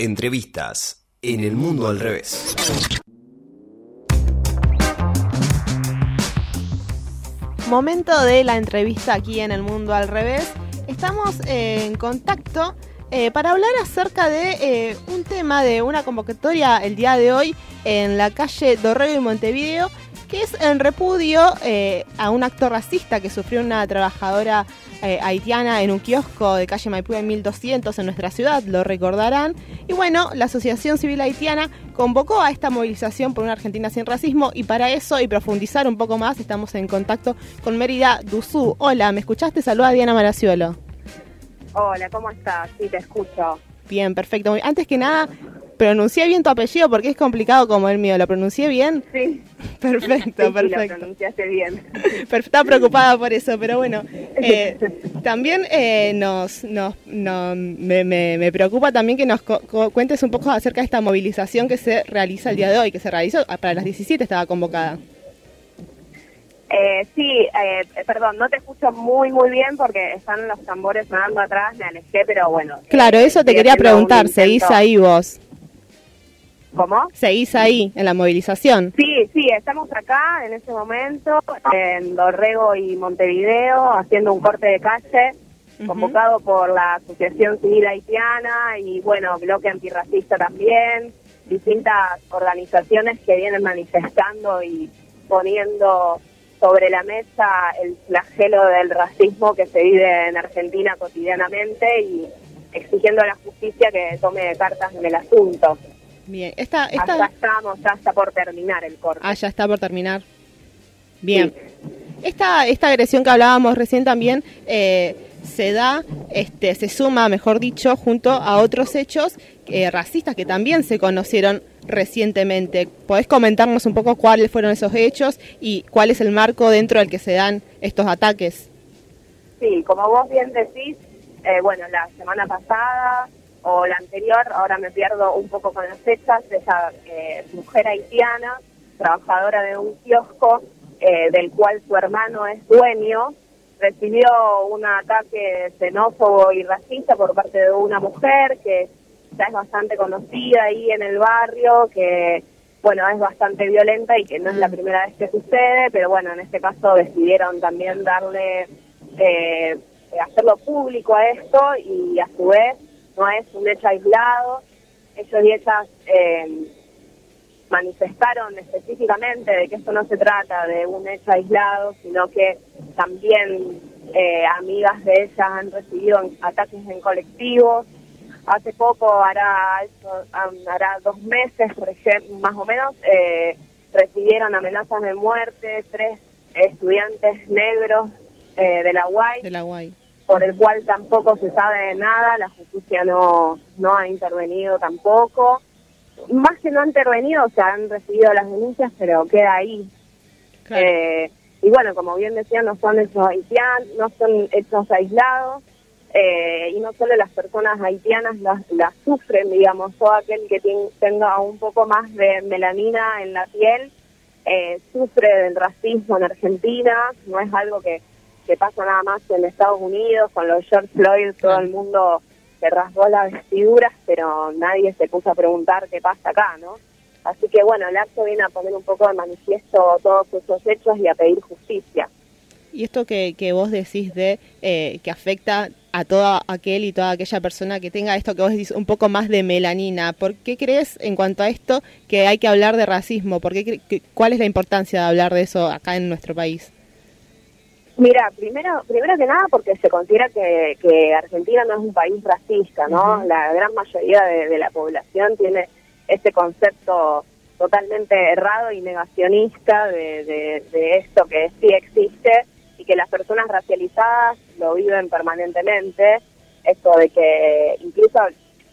Entrevistas en el mundo al revés. Momento de la entrevista aquí en el mundo al revés. Estamos en contacto eh, para hablar acerca de eh, un tema de una convocatoria el día de hoy en la calle Dorrego y Montevideo, que es en repudio eh, a un acto racista que sufrió una trabajadora haitiana en un kiosco de calle Maipú en 1200 en nuestra ciudad, lo recordarán. Y bueno, la Asociación Civil Haitiana convocó a esta movilización por una Argentina sin racismo y para eso y profundizar un poco más estamos en contacto con Mérida Duzú. Hola, ¿me escuchaste? Saluda a Diana Maraciolo. Hola, ¿cómo estás? Sí, te escucho. Bien, perfecto. Antes que nada, pronuncié bien tu apellido porque es complicado como el mío. ¿Lo pronuncié bien? Sí. Perfecto, sí, perfecto. lo pronunciaste bien. Estaba preocupada por eso, pero bueno. Eh, también eh, nos, nos, me, me, preocupa también que nos cuentes un poco acerca de esta movilización que se realiza el día de hoy, que se realizó para las 17 estaba convocada. Eh, sí, eh, perdón, no te escucho muy, muy bien porque están los tambores sonando atrás, me alejé, pero bueno. Claro, eh, eso te quería preguntar, ¿seguís ahí vos? ¿Cómo? ¿Seguís ahí en la movilización? Sí, sí, estamos acá en este momento, en Dorrego y Montevideo, haciendo un corte de calle, convocado por la Asociación Civil Haitiana y, bueno, Bloque Antirracista también, distintas organizaciones que vienen manifestando y poniendo sobre la mesa el flagelo del racismo que se vive en Argentina cotidianamente y exigiendo a la justicia que tome cartas en el asunto. Bien, esta, esta... Ya estamos, ya está por terminar el corte. Ah, ya está por terminar. Bien. Esta, esta agresión que hablábamos recién también eh, se da, este, se suma, mejor dicho, junto a otros hechos eh, racistas que también se conocieron recientemente. ¿Podés comentarnos un poco cuáles fueron esos hechos y cuál es el marco dentro del que se dan estos ataques? Sí, como vos bien decís, eh, bueno, la semana pasada o la anterior, ahora me pierdo un poco con las fechas, esa eh, mujer haitiana, trabajadora de un kiosco, eh, del cual su hermano es dueño, recibió un ataque xenófobo y racista por parte de una mujer que es bastante conocida ahí en el barrio, que bueno, es bastante violenta y que no es la mm. primera vez que sucede, pero bueno, en este caso decidieron también darle, eh, hacerlo público a esto y a su vez no es un hecho aislado. Ellos y ellas eh, manifestaron específicamente de que esto no se trata de un hecho aislado, sino que también eh, amigas de ellas han recibido ataques en colectivos hace poco, hará, dos meses, por ejemplo, más o menos, eh, recibieron amenazas de muerte tres estudiantes negros eh, de la UAI, de la UAI, por el cual tampoco se sabe nada, la justicia no, no ha intervenido tampoco. Más que no ha intervenido, o sea, han recibido las denuncias, pero queda ahí. Eh, y bueno, como bien decía, no son hechos haitianos, no son hechos aislados, eh, y no solo las personas haitianas las, sufren, digamos, todo aquel que tenga un poco más de melanina en la piel eh, sufre del racismo en Argentina, no es algo que, que pasa nada más en Estados Unidos, con los George Floyd todo el mundo se rasgó las vestiduras, pero nadie se puso a preguntar qué pasa acá, ¿no? Así que bueno, el acto viene a poner un poco de manifiesto todos esos hechos y a pedir justicia. Y esto que, que vos decís de eh, que afecta a todo aquel y toda aquella persona que tenga esto que vos decís un poco más de melanina. ¿Por qué crees en cuanto a esto que hay que hablar de racismo? ¿Por qué, ¿Cuál es la importancia de hablar de eso acá en nuestro país? Mira, primero, primero que nada porque se considera que, que Argentina no es un país racista, ¿no? La gran mayoría de, la población tiene este concepto totalmente errado y negacionista de, de esto que sí existe y que las personas racializadas lo viven permanentemente, esto de que incluso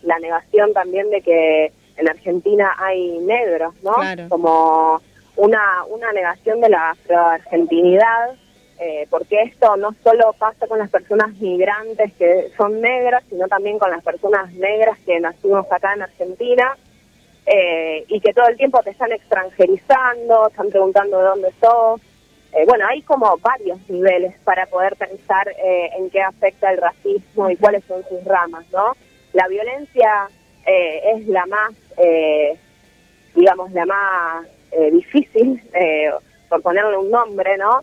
la negación también de que en Argentina hay negros, ¿no? Como una, una negación de la afroargentinidad, eh, porque esto no solo pasa con las personas migrantes que son negras, sino también con las personas negras que nacimos acá en Argentina, eh, y que todo el tiempo te están extranjerizando, están preguntando de dónde sos, eh, bueno, hay como varios niveles para poder pensar eh, en qué afecta el racismo y cuáles son sus ramas, ¿no? La violencia eh, es la más, eh, digamos, la más difícil, por ponerle un nombre, ¿no?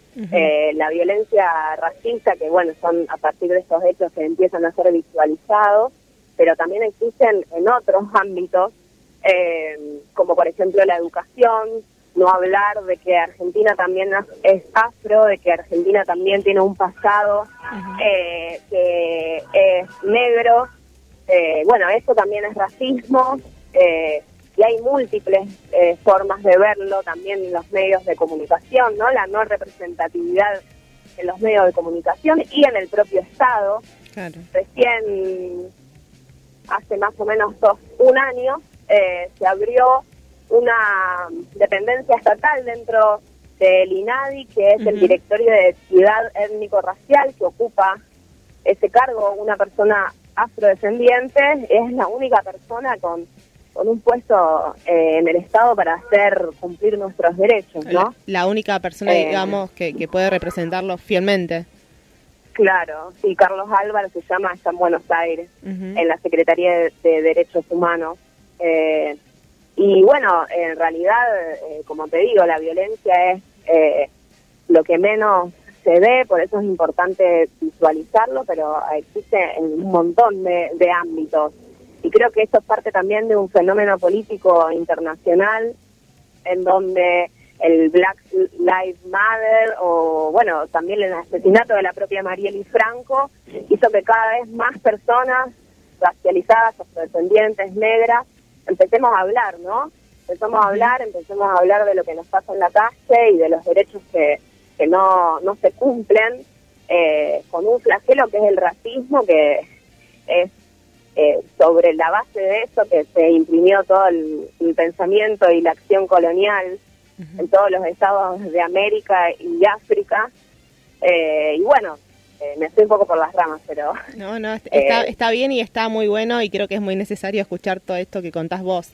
la violencia racista, que bueno, son a partir de estos hechos que empiezan a ser visualizados, pero también existen en otros ámbitos, como por ejemplo la educación, no hablar de que Argentina también es afro, de que Argentina también tiene un pasado que es negro, eh, bueno, eso también es racismo eh, y hay múltiples eh, formas de verlo también en los medios de comunicación, ¿no? La no representatividad en los medios de comunicación y en el propio Estado. Recién, hace más o menos dos, un año, se abrió una dependencia estatal dentro del INADI, que es el Directorio de Equidad Étnico-Racial, que ocupa ese cargo una persona afrodescendientes, es la única persona con, con un puesto eh, en el Estado para hacer cumplir nuestros derechos, ¿no? La, única persona, eh, digamos, que, que puede representarlo fielmente. Claro, sí, Carlos Álvarez se llama, está en Buenos Aires, en la Secretaría de, Derechos Humanos. Eh, y bueno, en realidad, como te digo, la violencia es lo que menos se ve, por eso es importante visualizarlo, pero existe en un montón de, ámbitos. Y creo que esto es parte también de un fenómeno político internacional en donde el Black Lives Matter o, bueno, también el asesinato de la propia Marieli Franco hizo que cada vez más personas racializadas, afrodescendientes, negras, empecemos a hablar, ¿no? Empezamos a hablar, empecemos a hablar de lo que nos pasa en la calle y de los derechos que, que no, no se cumplen, eh, con un flagelo que es el racismo, que es eh, sobre la base de eso que se imprimió todo el, pensamiento y la acción colonial en todos los estados de América y África. Eh, y bueno, me estoy un poco por las ramas, pero... No, no, está, está bien y está muy bueno y creo que es muy necesario escuchar todo esto que contás vos.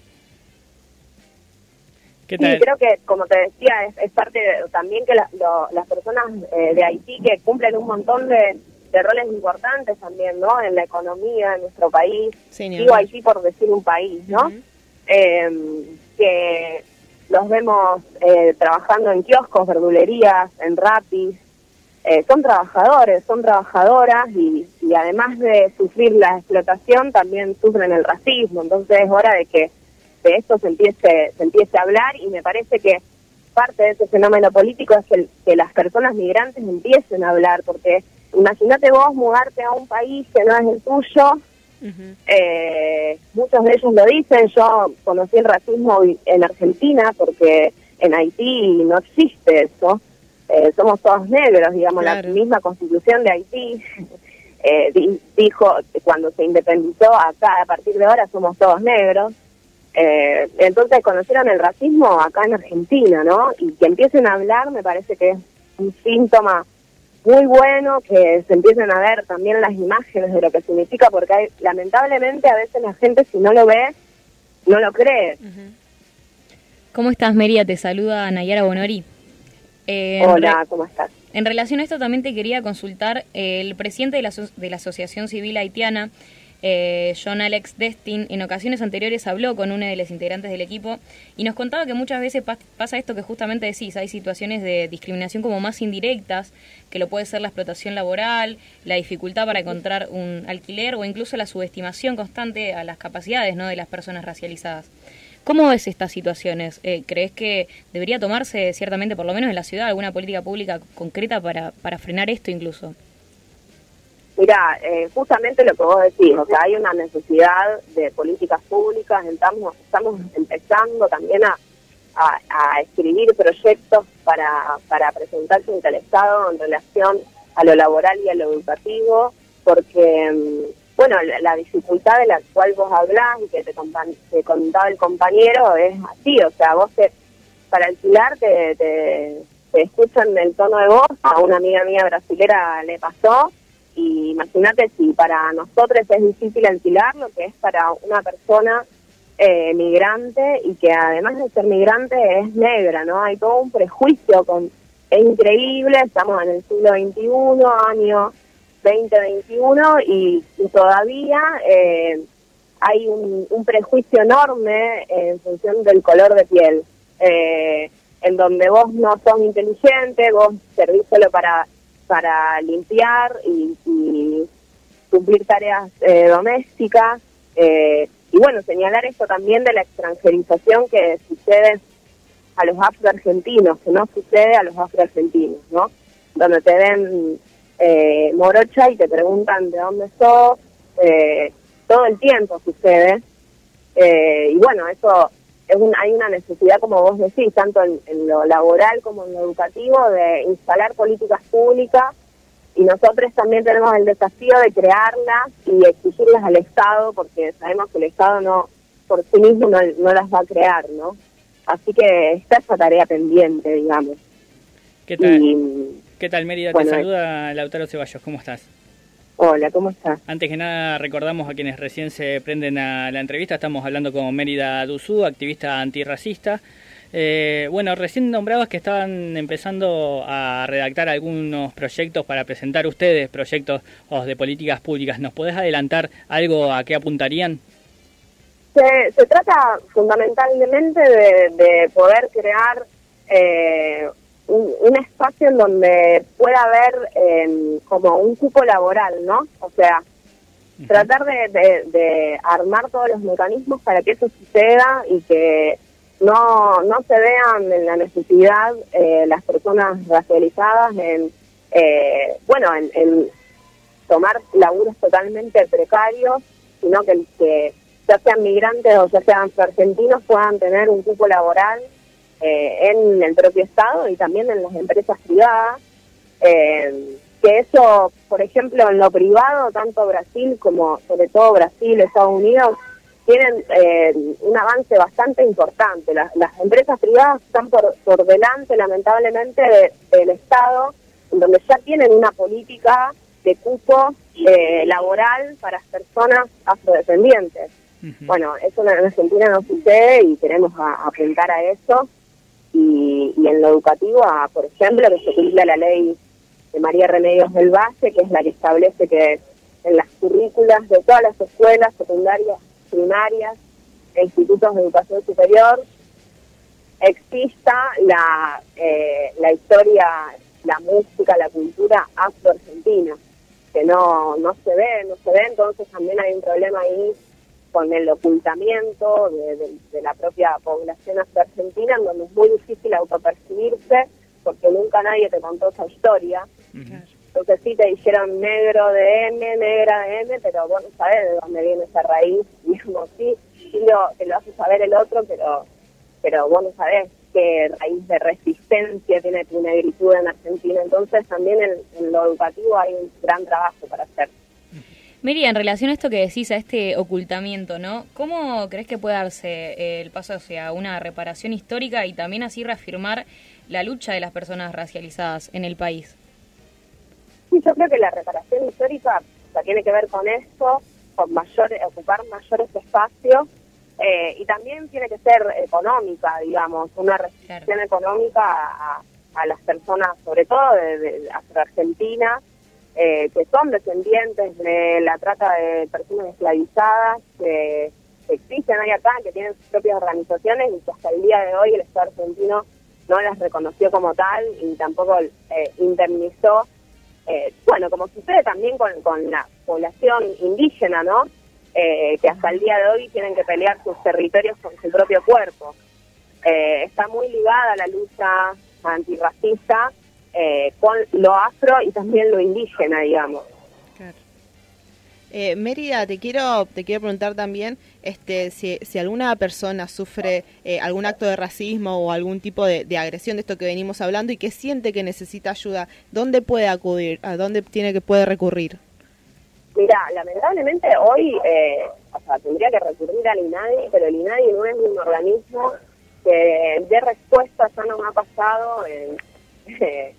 Sí, creo que, como te decía, es, parte también que las personas eh, de Haití que cumplen un montón de, roles importantes también, ¿no? En la economía, en nuestro país. Digo Haití por decir un país, ¿no? Em, que los vemos eh, trabajando en kioscos, verdulerías, en rapis. Eh, son trabajadores, son trabajadoras y, y además de sufrir la explotación, también sufren el racismo. Entonces es hora de que de esto se empiece, se empiece a hablar y me parece que parte de ese fenómeno político es que, que las personas migrantes empiecen a hablar, porque imagínate vos mudarte a un país que no es el tuyo, eh, muchos de ellos lo dicen, yo conocí el racismo en Argentina porque en Haití no existe eso, eh, somos todos negros, digamos, la misma constitución de Haití. Eh, dijo cuando se independizó acá, a partir de ahora somos todos negros, eh, entonces conocieron el racismo acá en Argentina, ¿no? Y que empiecen a hablar me parece que es un síntoma muy bueno, que se empiecen a ver también las imágenes de lo que significa, porque hay, lamentablemente a veces la gente si no lo ve, no lo cree. ¿Cómo estás, Meria? Te saluda Nayara Bonori. Eh, Hola, ¿cómo estás? En relación a esto también te quería consultar, el presidente de la, de la Asociación Civil Haitiana, eh, John Alex Destin en ocasiones anteriores habló con una de las integrantes del equipo y nos contaba que muchas veces pasa esto que justamente decís, hay situaciones de discriminación como más indirectas, que lo puede ser la explotación laboral, la dificultad para encontrar un alquiler o incluso la subestimación constante a las capacidades ¿no? de las personas racializadas. ¿Cómo ves estas situaciones? Eh, ¿Crees que debería tomarse, ciertamente, por lo menos en la ciudad, alguna política pública concreta para, para frenar esto incluso? Mira, eh, justamente lo que vos decís, o sea, hay una necesidad de políticas públicas, estamos, estamos empezando también a, a, escribir proyectos para, para presentarse ante en relación a lo laboral y a lo educativo, porque, mm, bueno, la, dificultad de la cual vos hablás y que te, te contaba el compañero es así, o sea, vos te, para alquilar te, te, te escuchan el tono de voz, a una amiga mía brasilera le pasó, y imagínate si para nosotros es difícil alquilar lo que es para una persona eh, migrante y que además de ser migrante es negra, ¿no? Hay todo un prejuicio con... Es increíble, estamos en el siglo XXI, año 2021, y, y todavía eh, hay un, un, prejuicio enorme en función del color de piel, eh, en donde vos no sos inteligente, vos servís solo para, para limpiar y, cumplir tareas eh, domésticas. Eh, y bueno, señalar esto también de la extranjerización que sucede a los afroargentinos, que no sucede a los afroargentinos, ¿no? Donde te ven eh, morocha y te preguntan de dónde sos, eh, todo el tiempo sucede. Eh, y bueno, eso es un, hay una necesidad, como vos decís, tanto en, en, lo laboral como en lo educativo, de instalar políticas públicas y nosotros también tenemos el desafío de crearlas y exigirlas al Estado, porque sabemos que el Estado no por sí mismo no, no las va a crear, ¿no? Así que está esa tarea pendiente, digamos. ¿Qué tal? Y, ¿Qué tal, Mérida? Bueno, Te saluda Lautaro Ceballos. ¿Cómo estás? Hola, ¿cómo estás? Antes que nada, recordamos a quienes recién se prenden a la entrevista. Estamos hablando con Mérida Duzú, activista antirracista. Eh, bueno, recién nombrabas que estaban empezando a redactar algunos proyectos para presentar ustedes, proyectos de políticas públicas. ¿Nos podés adelantar algo a qué apuntarían? Se, se trata fundamentalmente de, de poder crear eh, un, un, espacio en donde pueda haber eh, como un cupo laboral, ¿no? O sea, uh -huh. tratar de, de, de, armar todos los mecanismos para que eso suceda y que no, no se vean en la necesidad eh, las personas racializadas en, eh, bueno, en, en, tomar laburos totalmente precarios, sino que, que ya sean migrantes o ya sean argentinos puedan tener un cupo laboral eh, en el propio Estado y también en las empresas privadas. Eh, que eso, por ejemplo, en lo privado, tanto Brasil como sobre todo Brasil, Estados Unidos, tienen eh, un avance bastante importante. Las, las empresas privadas están por, por delante, lamentablemente, de, del Estado, donde ya tienen una política de cupo eh, laboral para personas afrodescendientes. Uh -huh. Bueno, eso en Argentina no sucede y queremos a, apuntar a eso y, y, en lo educativo a, por ejemplo, que se cumpla la ley de María Remedios del Valle, que es la que establece que en las currículas de todas las escuelas secundarias, primarias e institutos de educación superior exista la, eh, la historia, la música, la cultura afro-argentina, que no, no se ve, no se ve, entonces también hay un problema ahí con el ocultamiento de, de, de la propia población afro-argentina, en donde es muy difícil autopercibirse porque nunca nadie te contó esa historia. Uh -huh. Entonces sí te dijeron negro de M, negra de M, pero vos no sabés de dónde viene esa raíz, digamos, sí, sí lo, te lo hace saber el otro, pero pero vos no sabés qué raíz de resistencia tiene tu negritud en Argentina. Entonces también en, en lo educativo hay un gran trabajo para hacer. Miri, en relación a esto que decís, a este ocultamiento, ¿no? ¿Cómo crees que puede darse el paso hacia una reparación histórica y también así reafirmar la lucha de las personas racializadas en el país? Sí, yo creo que la reparación histórica o sea, tiene que ver con esto, con mayor, ocupar mayores espacios eh, y también tiene que ser económica, digamos, una restricción claro. económica a, a, las personas, sobre todo de, de Argentina, eh, que son descendientes de la trata de personas esclavizadas, que, existen ahí acá, que tienen sus propias organizaciones y que hasta el día de hoy el Estado argentino no las reconoció como tal y tampoco eh, indemnizó. Eh, bueno, como sucede también con, con la población indígena, ¿no? Eh, que hasta el día de hoy tienen que pelear sus territorios con su propio cuerpo. Eh, está muy ligada la lucha antirracista eh, con lo afro y también lo indígena, digamos. Claro. Eh, Mérida, te quiero te quiero preguntar también este si, si alguna persona sufre eh, algún acto de racismo o algún tipo de, de, agresión de esto que venimos hablando y que siente que necesita ayuda, ¿dónde puede acudir? ¿A dónde tiene que puede recurrir? Mira, lamentablemente hoy eh, o sea, tendría que recurrir al INADI, pero el INADI no es un organismo que dé respuesta, ya nos ha pasado en,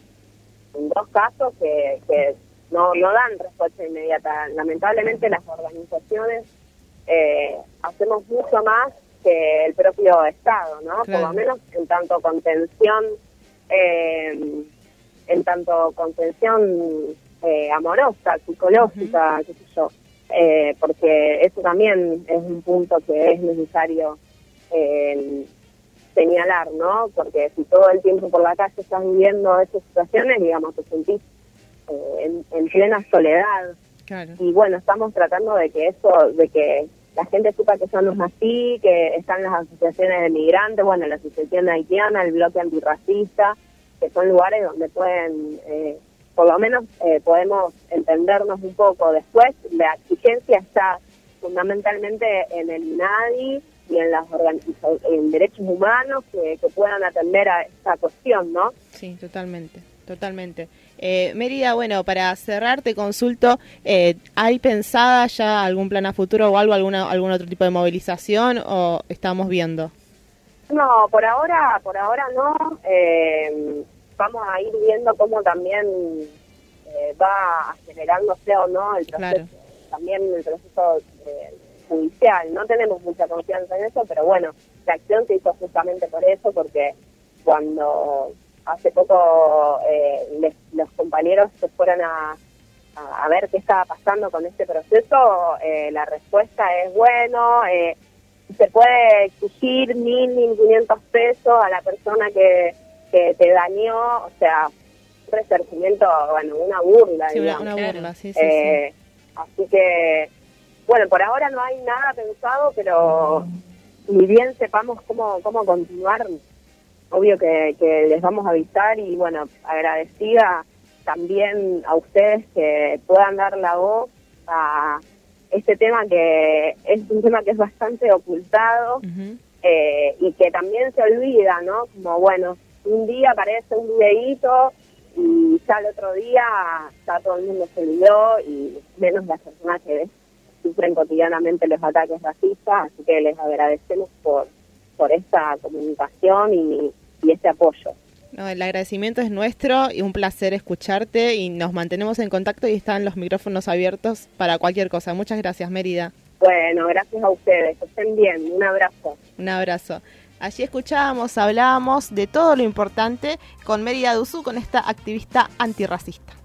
en dos casos que, que no, no dan respuesta inmediata. Lamentablemente las organizaciones eh, hacemos mucho más que el propio Estado, ¿no? Claro. Por lo menos en tanto contención, eh, en tanto contención eh, amorosa, psicológica, uh -huh. qué sé yo. eh, porque eso también es un punto que es necesario eh, señalar, ¿no? Porque si todo el tiempo por la calle estás viviendo esas situaciones, digamos, te sentís eh, en, plena soledad. Y bueno, estamos tratando de que eso, de que la gente sepa que eso no es así, que están las asociaciones de migrantes, bueno, la asociación haitiana, el bloque antirracista, que son lugares donde pueden, eh, por lo menos eh, podemos entendernos un poco. Después, la exigencia está fundamentalmente en el INADI y en las en derechos humanos que, que puedan atender a esta cuestión, ¿no? Sí, totalmente, totalmente. Eh, Mérida, bueno, para cerrar te consulto, eh, ¿hay pensada ya algún plan a futuro o algo, alguna, algún otro tipo de movilización o estamos viendo? No, por ahora, por ahora no. Eh, vamos a ir viendo cómo también eh, va acelerándose o no el proceso, también el proceso judicial. No tenemos mucha confianza en eso, pero bueno, la acción se hizo justamente por eso, porque cuando hace poco eh, los compañeros se fueron a, a, ver qué estaba pasando con este proceso, eh, la respuesta es bueno, eh, se puede exigir mil, mil quinientos pesos a la persona que, que te dañó, o sea, un resarcimiento, bueno, una burla. Sí, una, burla, sí, sí, sí. Así que, bueno, por ahora no hay nada pensado, pero ni bien sepamos cómo, cómo continuar, obvio que, les vamos a avisar y bueno, agradecida también a ustedes que puedan dar la voz a este tema que es un tema que es bastante ocultado eh, y que también se olvida, ¿no? Como bueno, un día aparece un videíto y ya el otro día ya todo el mundo se olvidó y menos las personas que sufren cotidianamente los ataques racistas, así que les agradecemos por, por esta comunicación y, y este apoyo. No, el agradecimiento es nuestro y un placer escucharte y nos mantenemos en contacto y están los micrófonos abiertos para cualquier cosa. Muchas gracias, Mérida. Bueno, gracias a ustedes. estén bien. Un abrazo. Un abrazo. Allí escuchábamos, hablábamos de todo lo importante con Mérida Duzú, con esta activista antirracista.